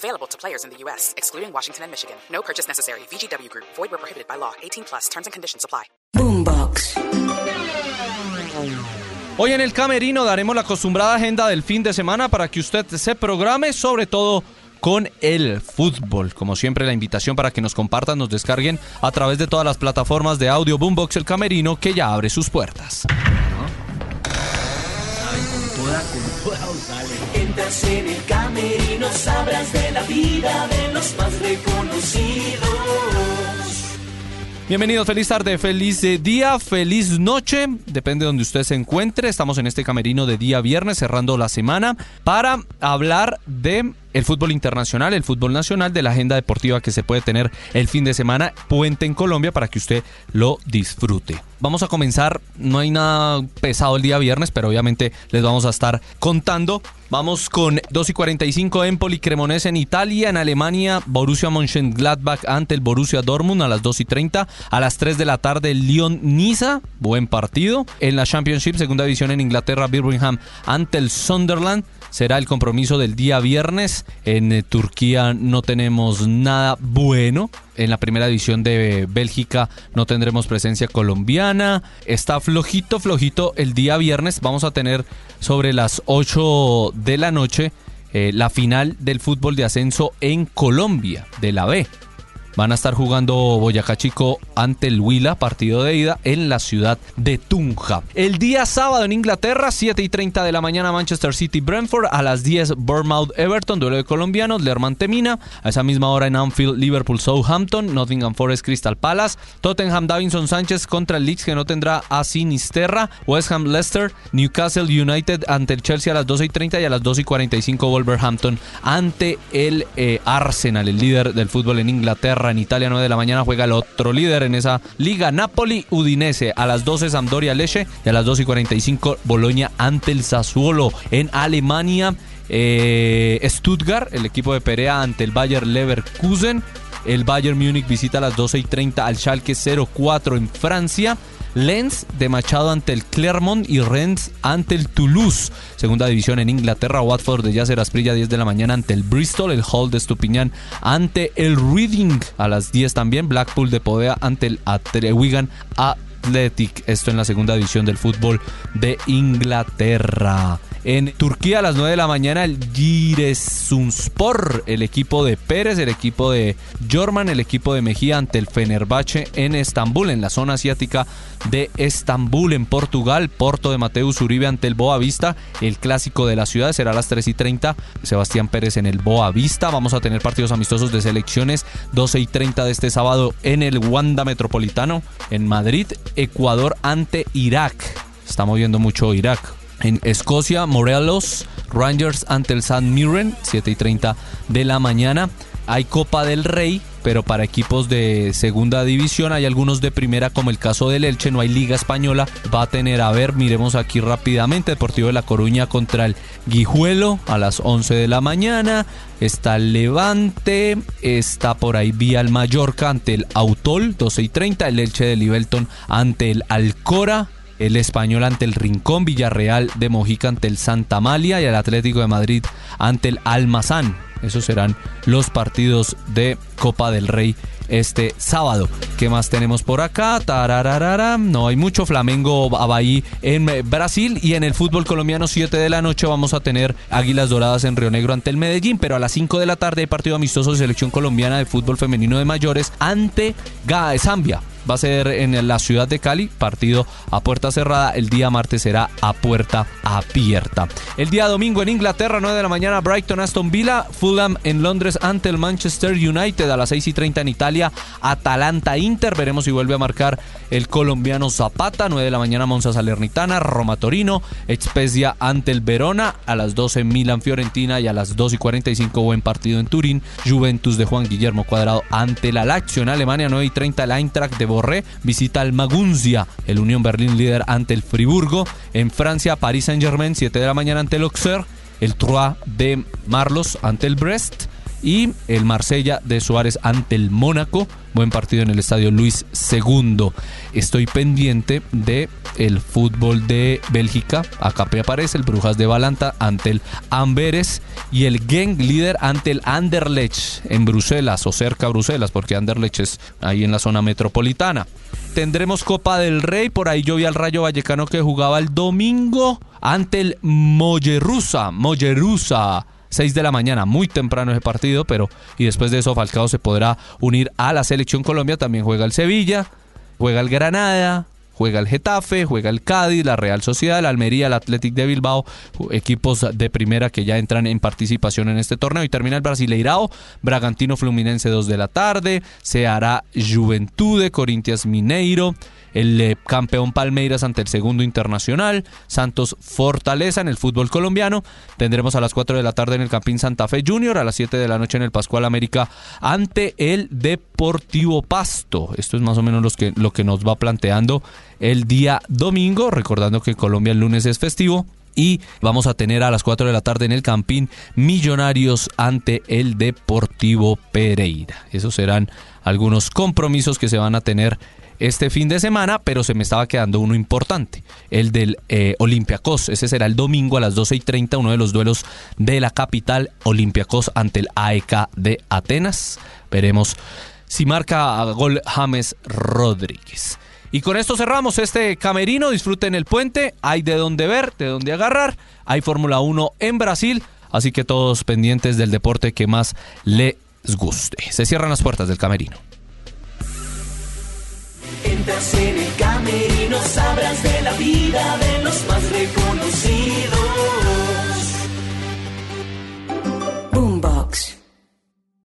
Available to players in the U.S., excluding Washington and Michigan. No purchase necessary. VGW Group. Void where prohibited by law. 18 plus. Terms and conditions apply. Boombox. Hoy en el Camerino daremos la acostumbrada agenda del fin de semana para que usted se programe, sobre todo con el fútbol. Como siempre, la invitación para que nos compartan, nos descarguen a través de todas las plataformas de audio Boombox El Camerino que ya abre sus puertas. En el camerino, sabrás de la vida de los más reconocidos. Bienvenidos, feliz tarde, feliz eh, día, feliz noche, depende de donde usted se encuentre. Estamos en este camerino de día viernes, cerrando la semana, para hablar de el fútbol internacional, el fútbol nacional, de la agenda deportiva que se puede tener el fin de semana, puente en Colombia, para que usted lo disfrute. Vamos a comenzar, no hay nada pesado el día viernes, pero obviamente les vamos a estar contando. Vamos con 2 y 45 Empoli Cremonese en Italia, en Alemania, Borussia Mönchengladbach ante el Borussia Dortmund a las 2 y 30. A las 3 de la tarde, Lyon-Niza, buen partido. En la Championship, segunda división en Inglaterra, Birmingham ante el Sunderland será el compromiso del día viernes. En eh, Turquía no tenemos nada bueno. En la primera división de Bélgica no tendremos presencia colombiana. Está flojito, flojito el día viernes. Vamos a tener sobre las 8 de la noche eh, la final del fútbol de ascenso en Colombia, de la B. Van a estar jugando Boyacá Chico ante el Huila, partido de ida en la ciudad de Tunja. El día sábado en Inglaterra, 7 y 30 de la mañana, Manchester City Brentford. A las 10, Bournemouth Everton, duelo de colombianos, Lerman Temina. A esa misma hora en Anfield, Liverpool Southampton, Nottingham Forest Crystal Palace. Tottenham Davinson Sánchez contra el Leeds, que no tendrá a Sinisterra. West Ham Leicester, Newcastle United ante el Chelsea a las 12 y 30 y a las 2 y 45 Wolverhampton ante el eh, Arsenal, el líder del fútbol en Inglaterra. En Italia, 9 de la mañana, juega el otro líder en esa liga, Napoli Udinese. A las 12, Sampdoria Leche. Y a las 2 y 45, Boloña ante el Sassuolo. En Alemania, eh, Stuttgart, el equipo de Perea ante el Bayer Leverkusen. El Bayern Múnich visita a las 12 y 30 al Schalke 04 en Francia. Lens de Machado ante el Clermont y Rennes ante el Toulouse. Segunda división en Inglaterra, Watford de Yasser Asprilla 10 de la mañana ante el Bristol, el Hall de Estupiñán ante el Reading a las 10 también, Blackpool de Podea ante el Wigan Athletic. Esto en la segunda división del fútbol de Inglaterra. En Turquía a las 9 de la mañana el Giresunspor, el equipo de Pérez, el equipo de Jorman, el equipo de Mejía ante el Fenerbahce en Estambul, en la zona asiática de Estambul, en Portugal. Porto de Mateus Uribe ante el Boa Vista, el clásico de la ciudad será a las 3 y 30. Sebastián Pérez en el Boa Vista. Vamos a tener partidos amistosos de selecciones 12 y 30 de este sábado en el Wanda Metropolitano en Madrid. Ecuador ante Irak. Está moviendo mucho Irak en Escocia, Morelos Rangers ante el San Mirren, 7 y 30 de la mañana. Hay Copa del Rey, pero para equipos de segunda división hay algunos de primera, como el caso del Elche, no hay Liga Española. Va a tener, a ver, miremos aquí rápidamente, Deportivo de La Coruña contra el Guijuelo a las 11 de la mañana. Está el Levante, está por ahí Vía el Mallorca ante el Autol, 12 y 30. El Elche de Libelton ante el Alcora, el Español ante el Rincón, Villarreal de Mojica ante el Santa Malia y el Atlético de Madrid ante el Almazán. Esos serán los partidos de Copa del Rey este sábado. ¿Qué más tenemos por acá? Tarararara. No hay mucho. Flamengo Abaí en Brasil y en el fútbol colombiano 7 de la noche vamos a tener Águilas Doradas en Río Negro ante el Medellín, pero a las 5 de la tarde hay partido amistoso de selección colombiana de fútbol femenino de mayores ante Zambia va a ser en la ciudad de Cali, partido a puerta cerrada. El día martes será a puerta abierta. El día domingo en Inglaterra, 9 de la mañana, Brighton, Aston Villa, Fulham en Londres ante el Manchester United a las 6 y 30 en Italia, Atalanta Inter. Veremos si vuelve a marcar el colombiano Zapata, 9 de la mañana, Monza Salernitana, Roma Torino, Expedia ante el Verona, a las 12 Milan Fiorentina y a las 2 y 45 buen partido en Turín, Juventus de Juan Guillermo Cuadrado ante la Lazio en Alemania, 9 y 30 el Eintracht de Visita al Magunzia, el Unión Berlín líder ante el Friburgo. En Francia, París Saint-Germain, 7 de la mañana ante el Auxerre. El Troyes de Marlos ante el Brest y el Marsella de Suárez ante el Mónaco. Buen partido en el estadio Luis II. Estoy pendiente de el fútbol de Bélgica. Acá aparece el Brujas de Balanta ante el Amberes y el Genk líder ante el Anderlecht en Bruselas o cerca de Bruselas porque Anderlecht es ahí en la zona metropolitana. Tendremos Copa del Rey, por ahí yo vi al Rayo Vallecano que jugaba el domingo ante el Mollerusa, Mollerusa 6 de la mañana, muy temprano ese partido, pero y después de eso Falcao se podrá unir a la selección Colombia, también juega el Sevilla, juega el Granada, juega el Getafe, juega el Cádiz, la Real Sociedad, el Almería, el Athletic de Bilbao, equipos de primera que ya entran en participación en este torneo. Y termina el Brasileirao, Bragantino Fluminense 2 de la tarde, se hará Juventude, Corintias Mineiro, el eh, campeón Palmeiras ante el segundo internacional, Santos Fortaleza en el fútbol colombiano. Tendremos a las 4 de la tarde en el Campín Santa Fe Junior, a las 7 de la noche en el Pascual América ante el Deportivo Pasto. Esto es más o menos que, lo que nos va planteando el día domingo, recordando que Colombia el lunes es festivo. Y vamos a tener a las 4 de la tarde en el Campín Millonarios ante el Deportivo Pereira. Esos serán algunos compromisos que se van a tener este fin de semana, pero se me estaba quedando uno importante, el del eh, Olympiacos. Ese será el domingo a las 12 y 30, uno de los duelos de la capital, Olympiacos ante el AEK de Atenas. Veremos si marca gol James Rodríguez. Y con esto cerramos este camerino. Disfruten el puente. Hay de dónde ver, de dónde agarrar. Hay Fórmula 1 en Brasil. Así que todos pendientes del deporte que más les guste. Se cierran las puertas del camerino. Entras en el camerino, sabrás de la vida de los